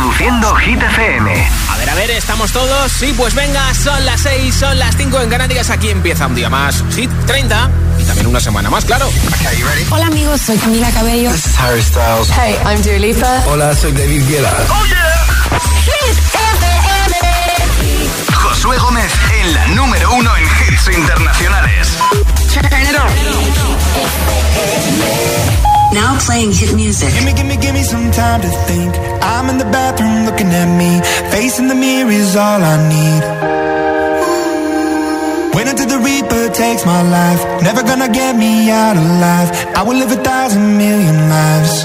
Reproduciendo Hit FM. A ver, a ver, ¿estamos todos? Sí, pues venga, son las 6, son las 5 en Canarias. Aquí empieza un día más. Hit 30. Y también una semana más, claro. Hola amigos, soy Camila Cabello. This is Harry Styles. Hey, I'm Dua Lipa. Hola, soy David Guetta. ¡Oh, yeah! Hit FM. Josué Gómez en la número uno en hits internacionales. Turn it on. Now playing hit music. Gimme, gimme, gimme some time to think. I'm in the bathroom looking at me. Facing the mirror is all I need. Wait until the Reaper takes my life. Never gonna get me out alive. I will live a thousand million lives.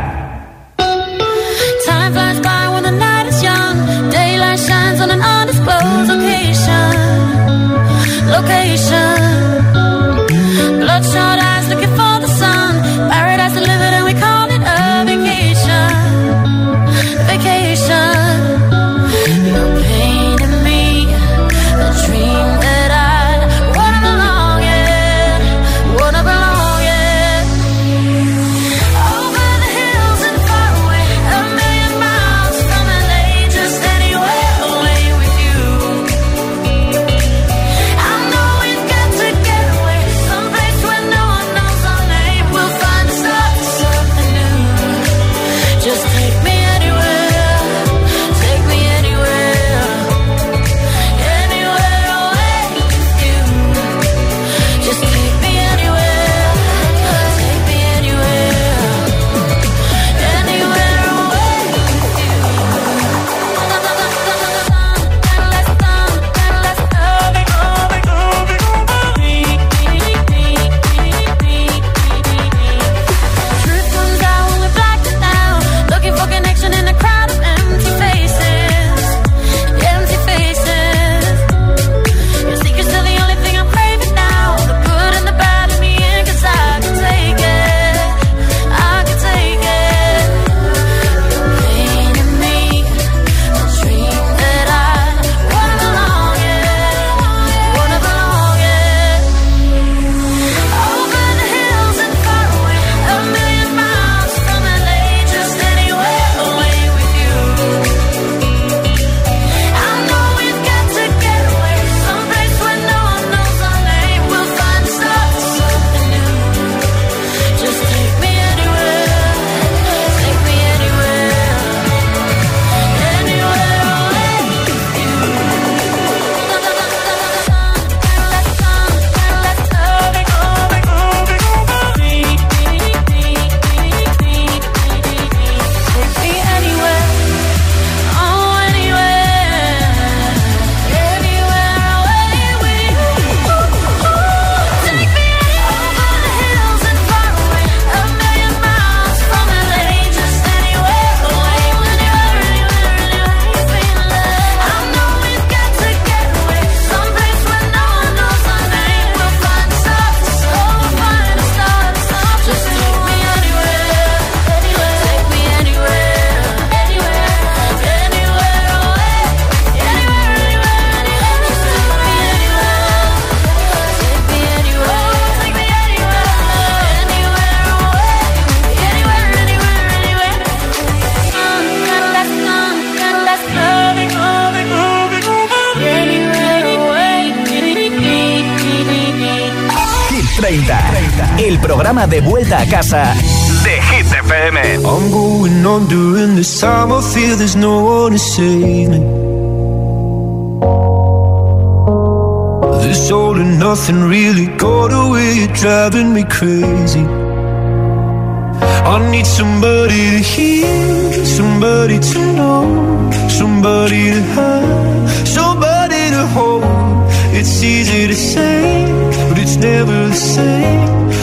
De vuelta a casa de Hit. I'm going on during this time. I feel there's no one to save me. This all and nothing really got away. Driving me crazy. I need somebody to hear, somebody to know, somebody to have, somebody to hold. It's easy to say, but it's never the same.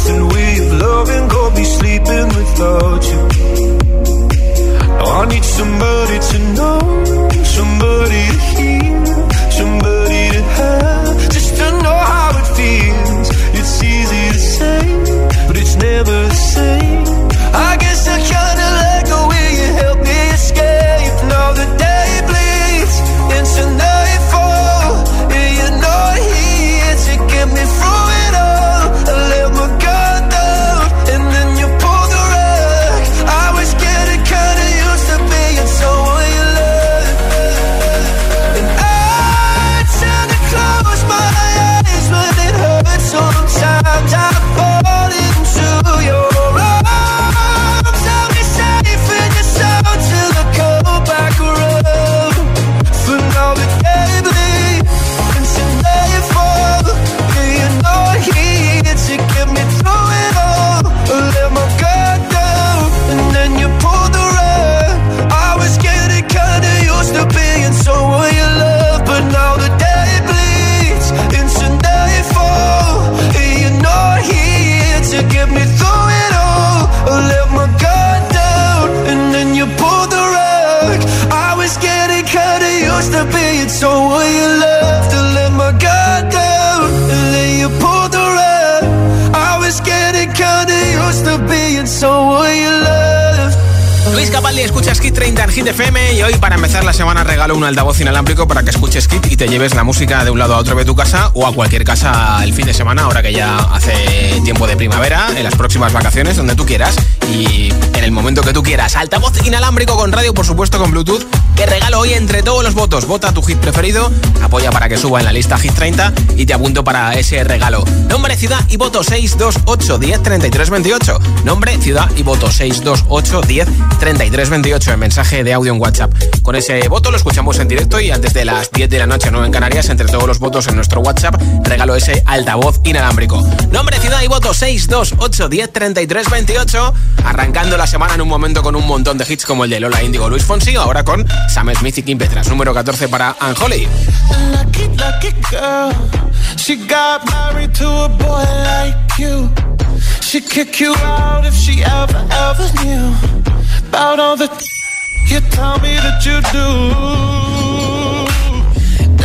Nothing way of loving got me sleeping without you. I need somebody to know, somebody te lleves la música de un lado a otro de tu casa o a cualquier casa el fin de semana, ahora que ya hace tiempo de primavera, en las próximas vacaciones, donde tú quieras. Y en el momento que tú quieras. Altavoz inalámbrico con radio, por supuesto, con Bluetooth, que regalo hoy entre todos los votos. Vota tu hit preferido, apoya para que suba en la lista Hit 30 y te apunto para ese regalo. Nombre, ciudad y voto 628 10 33 28. Nombre, ciudad y voto 628 10 33 28 en mensaje de audio en WhatsApp. Con ese voto lo escuchamos en directo y antes de las 10 de la noche, 9 en Canarias, entre todos los votos en nuestro WhatsApp, regalo ese altavoz inalámbrico. Nombre, ciudad y voto 628 10 33 28. Arrancando la semana en un momento con un montón de hits como el de Lola Indigo Luis Fonsi, ahora con Sam Smith y Kim Petras. Número 14 para Anjoli. Lucky.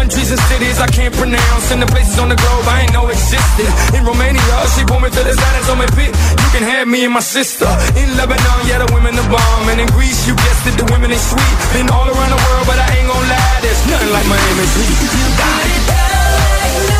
countries and cities I can't pronounce, and the places on the globe I ain't know existed. In Romania, she pulled me to the side and told me, "Pit, you can have me and my sister." In Lebanon, yeah, the women the bomb, and in Greece, you guessed it, the women is sweet. Been all around the world, but I ain't gonna lie, there's nothing like Miami Heat. Down in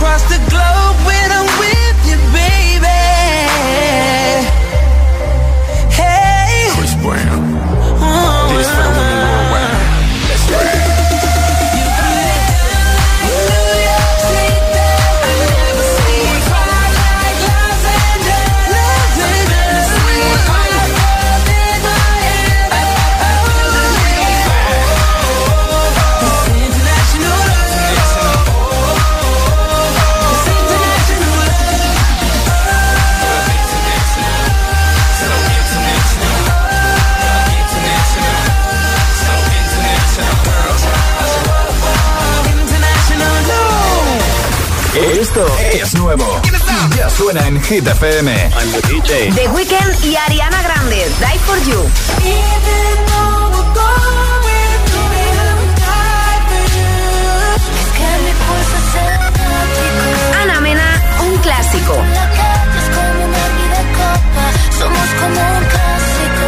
Across the nuevo. Ya suena en Hit FM. The Weeknd y Ariana Grande, Die for You. Ana Mena, un clásico. Somos como un clásico.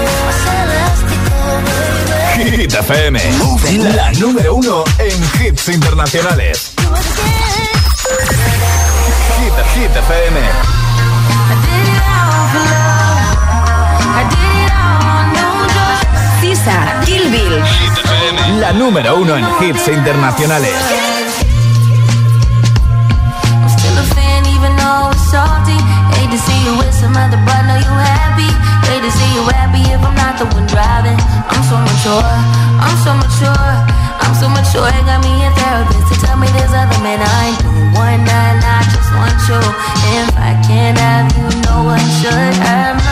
Hit FM. La número uno en hits internacionales. Kill Bill. La número uno en hits internacionales. Still a fan even though it's salty. Hate to see you with some other, but know you happy. Hate to see you happy if I'm not the one driving. I'm so mature, I'm so mature, I'm so mature. It got me a therapist to tell me there's other men I ain't doing one night. I just want you. If I can't have you, no one should have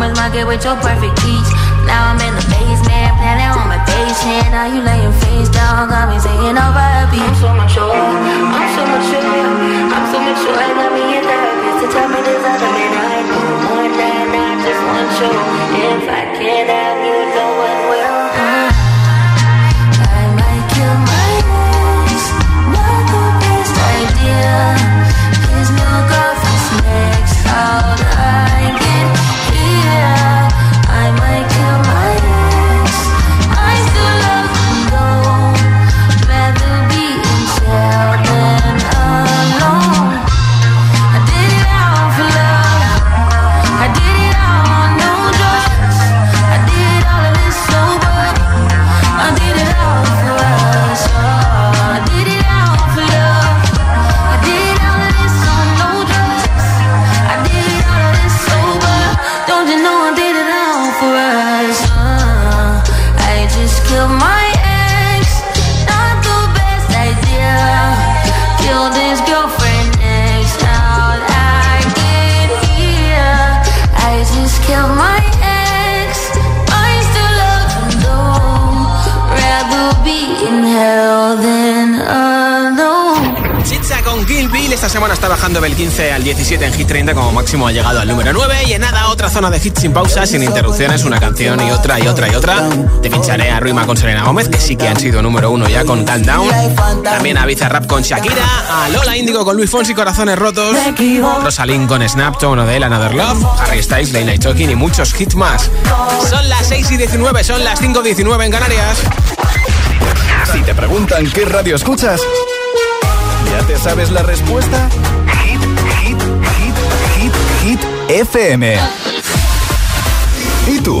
farmer's market with your perfect peach. Now I'm in the basement, planning on my face. now you laying face down, got me saying oh, over a beat. I'm so mature, I'm so mature, I'm so mature. I got me a therapist to tell me there's other men I know more than I just want you. If I can't have you, no one semana está bajando del 15 al 17 en Hit 30 como máximo ha llegado al número 9 y en nada otra zona de hits sin pausa, sin interrupciones, una canción y otra y otra y otra. Te pincharé a Ruima con Selena Gómez que sí que han sido número 1 ya con Calm Down. También a Bizarrap con Shakira, a Lola Índigo con Luis Fonsi Corazones Rotos, Rosalind con Snapto, de él Another Love, Harry Styles, Late Night Talking y muchos hits más. Son las 6 y 19, son las 5 y 19 en Canarias. Si te preguntan qué radio escuchas, ¿ya te sabes la respuesta? Hit, hit, hit, hit, hit, FM. ¿Y tú?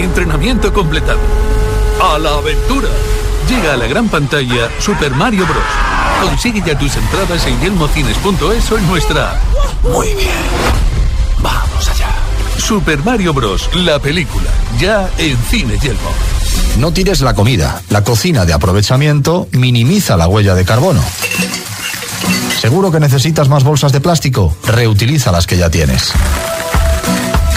Entrenamiento completado. A la aventura. Llega a la gran pantalla Super Mario Bros. Consigue ya tus entradas en yelmocines.es o en nuestra. Muy bien. Vamos allá. Super Mario Bros. La película. Ya en Cine Yelmo. No tires la comida. La cocina de aprovechamiento minimiza la huella de carbono. ¿Seguro que necesitas más bolsas de plástico? Reutiliza las que ya tienes.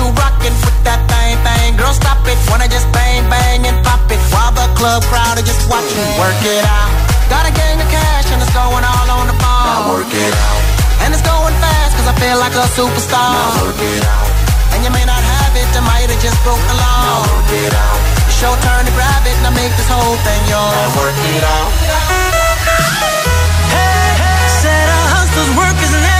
You rockin' with that thing, thing. Girl, stop it. Wanna just bang, bang, and pop it. While the club crowd are just watching. Work it out. Got a gang of cash and it's going all on the ball. Now work it out. And it's going fast cause I feel like a superstar. Now work it out. And you may not have it, I might have just broke the law. Now work it out. It's your turn to grab it and I make this whole thing yours. Now work it out. Hey, hey, said our hustle's work is never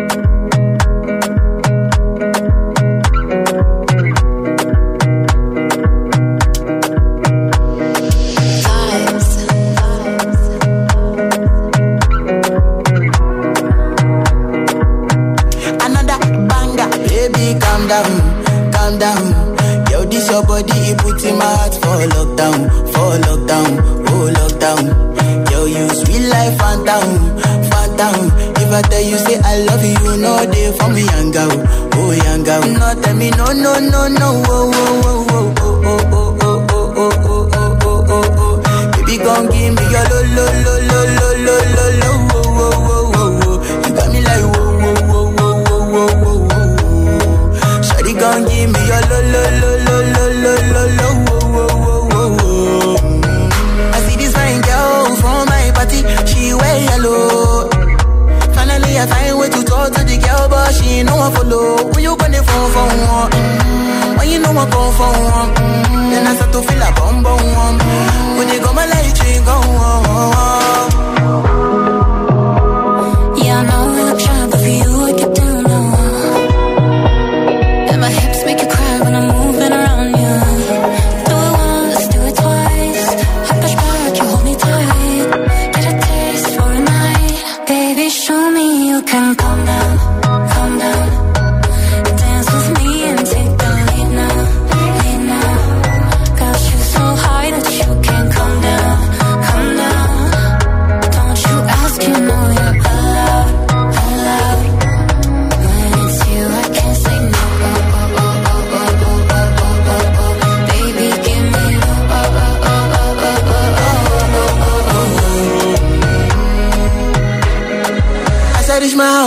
don't know. Oh, oh. lover, she know I follow. When you gonna phone for one? When you know I come for one? Then I start to feel a bum bum. When you go my light, you go. Oh, oh, oh.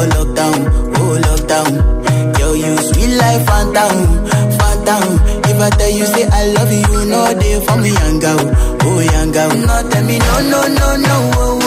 oh lockdown, oh lockdown. Yo, you sweet life, phantom, phantom. If I tell you say I love you, no day for me, young girl, oh young girl. No, tell me no, no, no, no. Oh.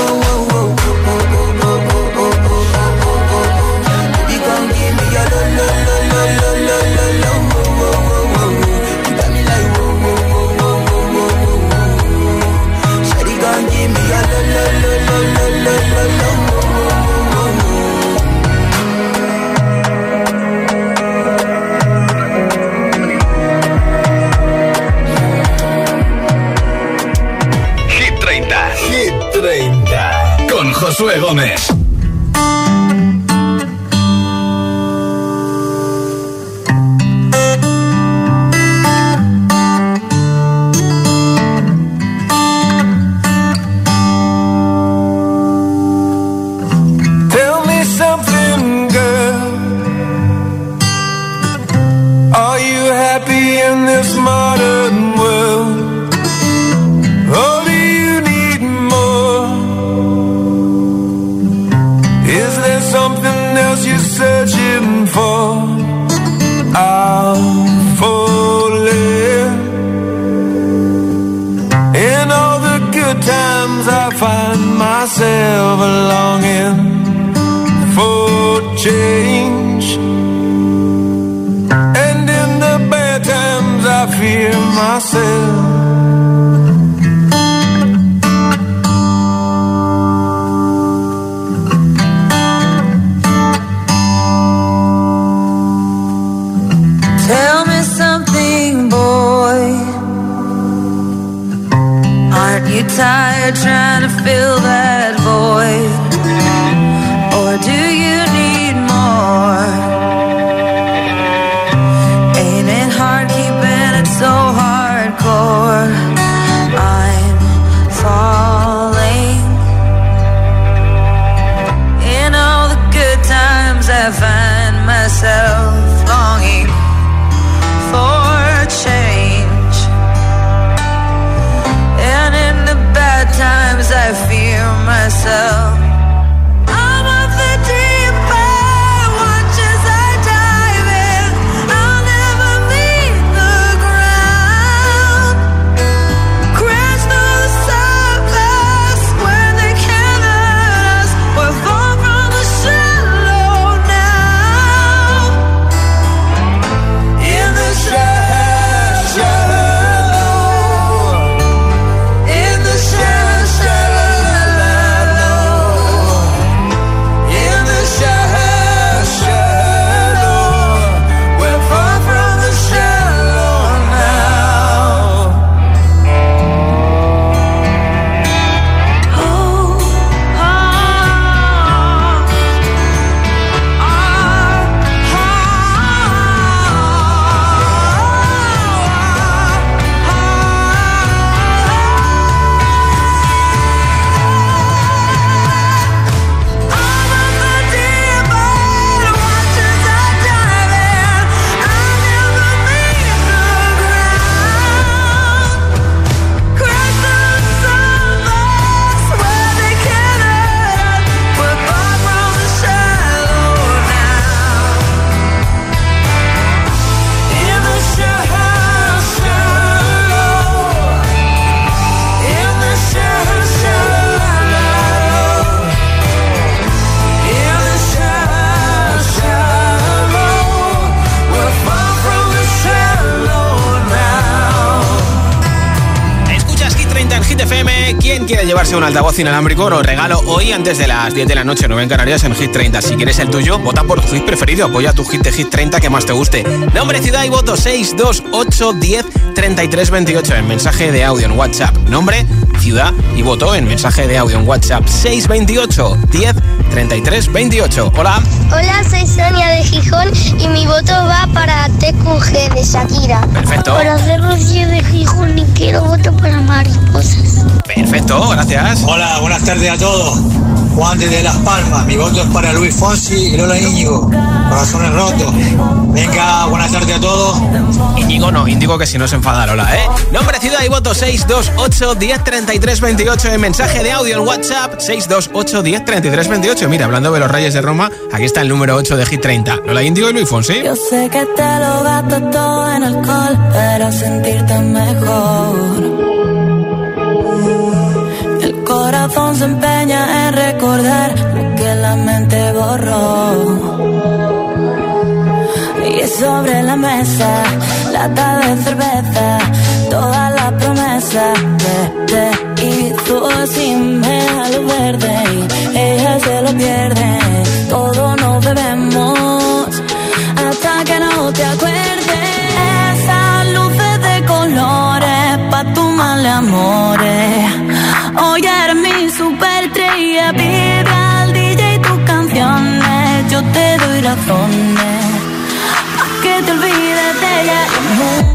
¿Quién quiere llevarse un altavoz inalámbrico? Lo regalo hoy antes de las 10 de la noche, 9 en Canarias, en Hit 30. Si quieres el tuyo, vota por tu hit preferido. Apoya tu hit de Hit 30 que más te guste. Nombre, ciudad y voto 628 10 33 28 en mensaje de audio en WhatsApp. Nombre, ciudad y voto en mensaje de audio en WhatsApp 628 10 33 28. Hola. Hola, soy Sonia de Gijón y mi voto va para TQG de Shakira. Perfecto. Para hacer Rocío de Gijón y quiero voto para mariposas. Perfecto, gracias. Hola, buenas tardes a todos. Juan desde Las Palmas. Mi voto es para Luis Fonsi y Lola Íñigo. Corazones rotos. Venga, buenas tardes a todos. Íñigo no, Índigo que si no se enfada Lola, ¿eh? Nombre, ciudad y voto 628 10 33 28 en mensaje de audio en WhatsApp 628 10 33 28. Mira, hablando de los Reyes de Roma, aquí está el número 8 de Hit 30. Lola Índigo y Luis Fonsi. Yo sé que te lo gasto todo en alcohol para sentirte mejor. Corazón se empeña en recordar lo que la mente borró. Y sobre la mesa, lata de cerveza, toda la promesa de te hizo da luz verde y ella se lo pierde. Todo nos bebemos hasta que no te acuerdes. Tu mal amores. Hoy eres mi super estrella, pide al DJ tus canciones. Yo te doy razones pa' que te olvides de ella.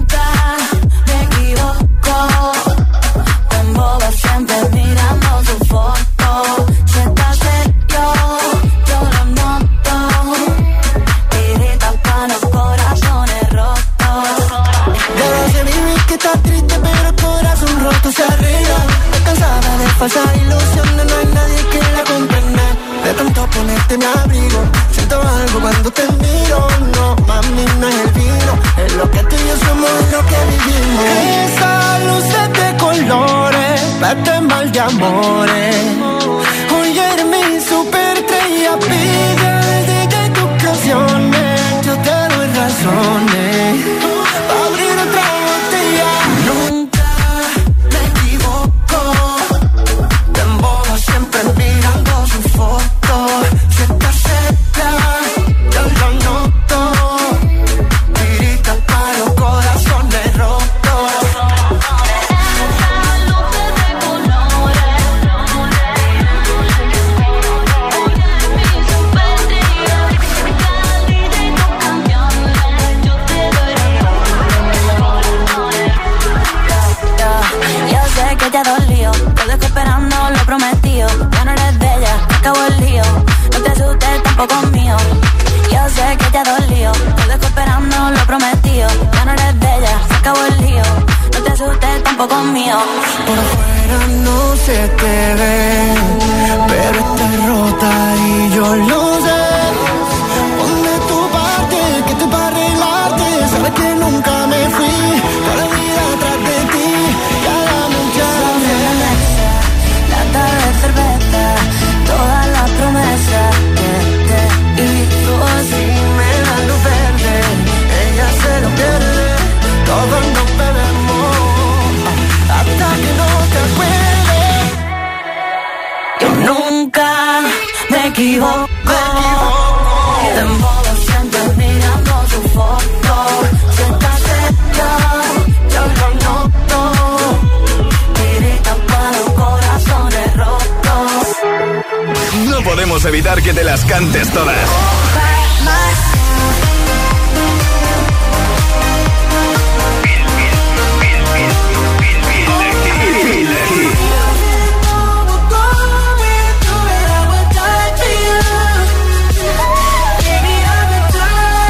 Evitar que te las cantes todas.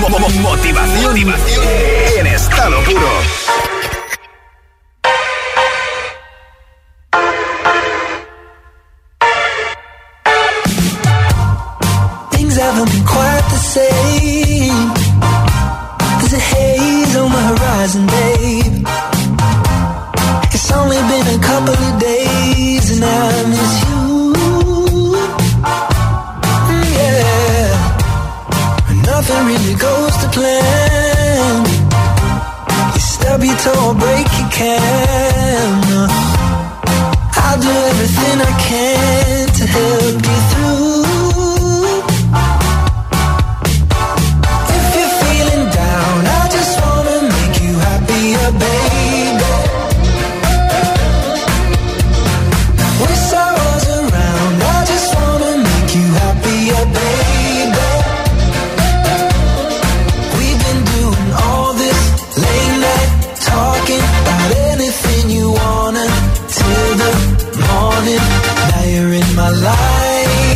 Mo- mo- Motivación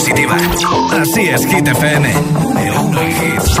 positiva. Así es, Hit FM. Número uno en hits.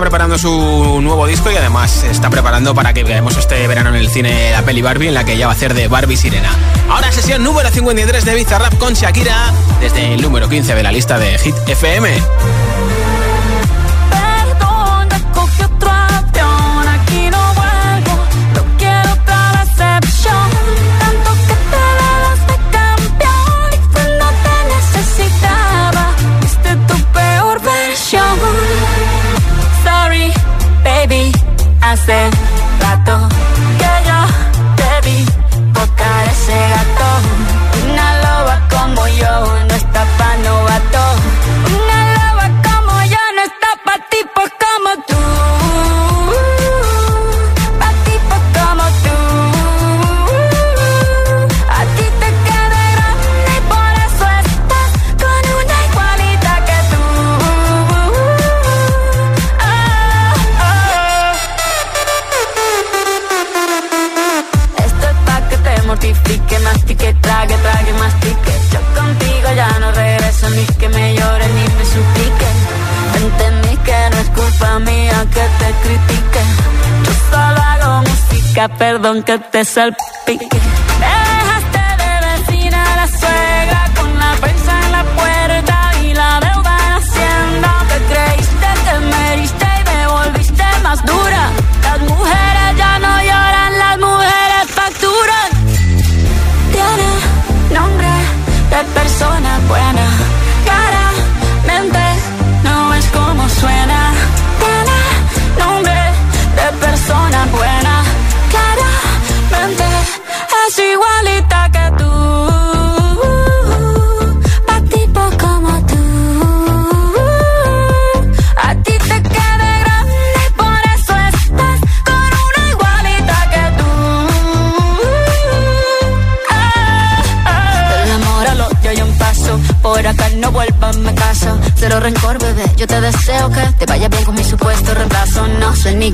Preparando su nuevo disco y además está preparando para que veamos este verano en el cine la peli Barbie en la que ella va a hacer de Barbie Sirena. Ahora sesión número 53 de Bizarrap con Shakira desde el número 15 de la lista de Hit FM. spin rica, perdón que te salpique. Me dejaste de vecina la suegra con la prensa en la puerta y la deuda en hacienda. Te creíste que me y me volviste más dura.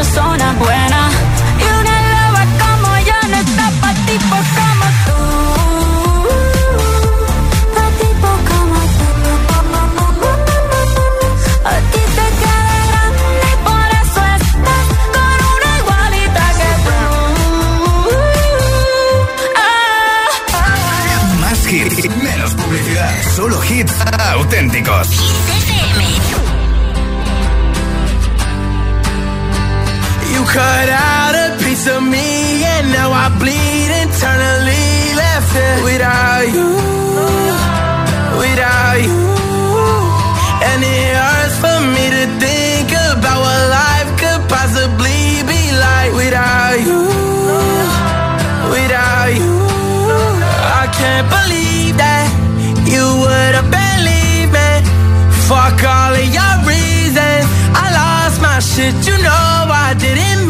Persona buena. Y una loba como yo no está pa' tipos como tú. Pa' tipos como tú. A ti te y por eso estás con una igualita que tú. Ah. Más hits, menos publicidad. Solo hits auténticos. Cut out a piece of me and now I bleed internally left it without you, without you. And it hurts for me to think about what life could possibly be like without you, without you. I can't believe that you would have believed me. Fuck all of shit, you know I didn't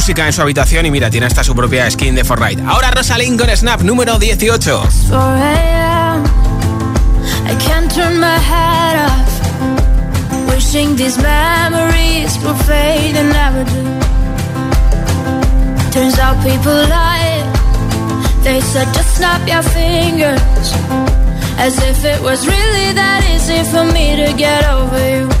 música en su habitación y mira, tiene hasta su propia skin de Fortnite. Ahora Rosalind con Snap número 18. 4 a.m. I can't turn my head off. Wishing these memories will fade and never do. Turns out people lie. They said just snap your fingers. As if it was really that easy for me to get over you.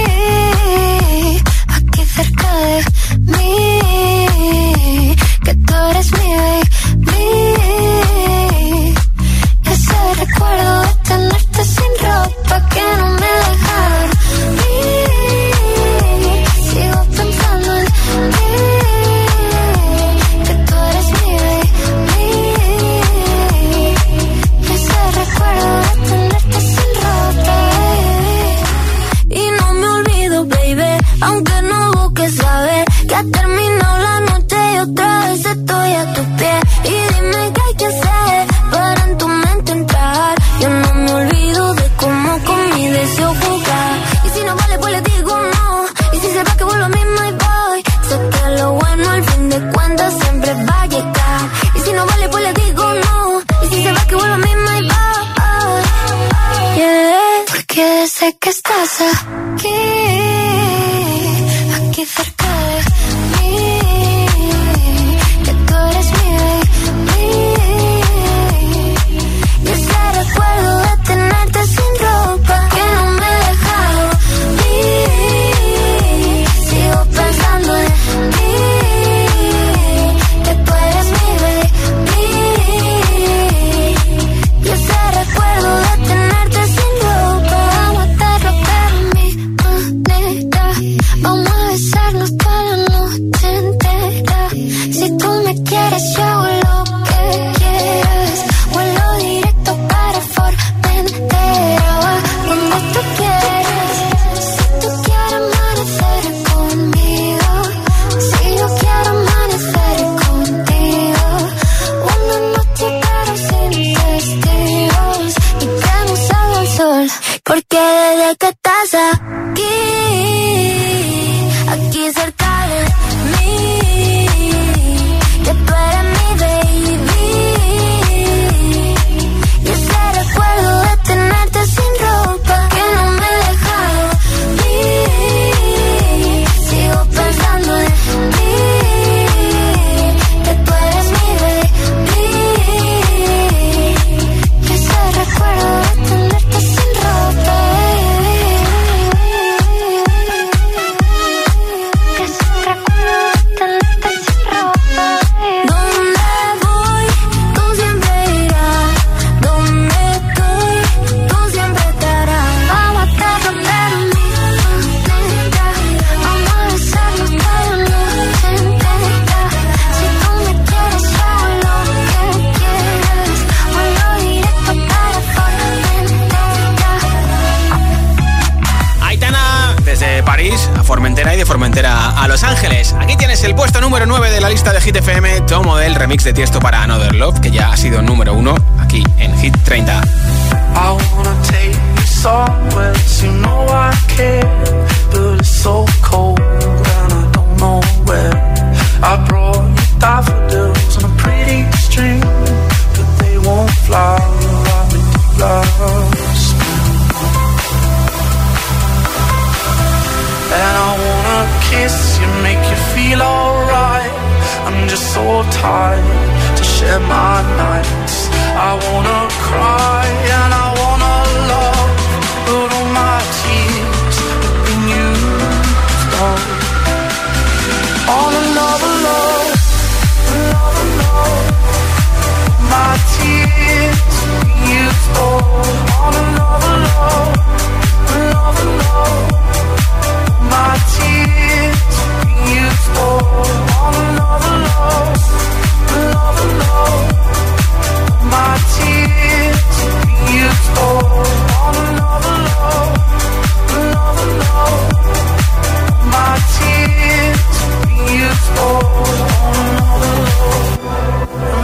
in my nights. I wanna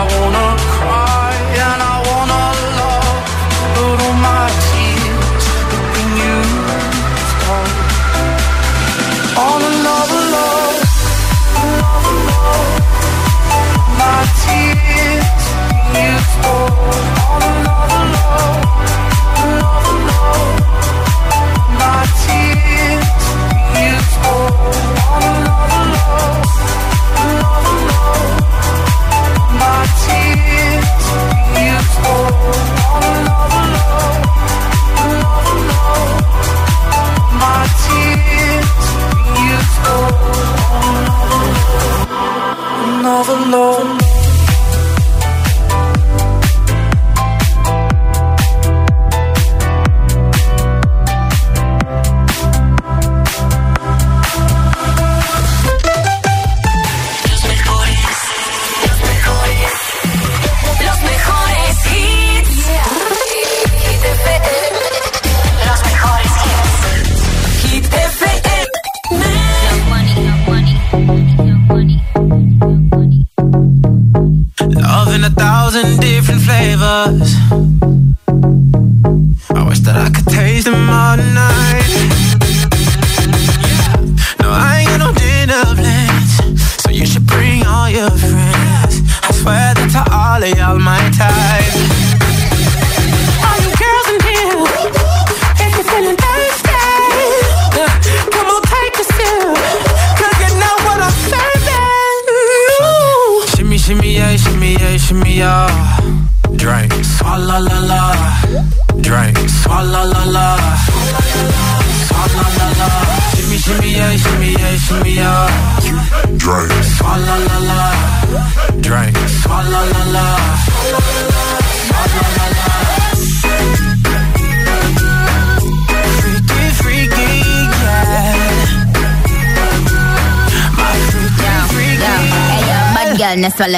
I wanna cry.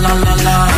la la la.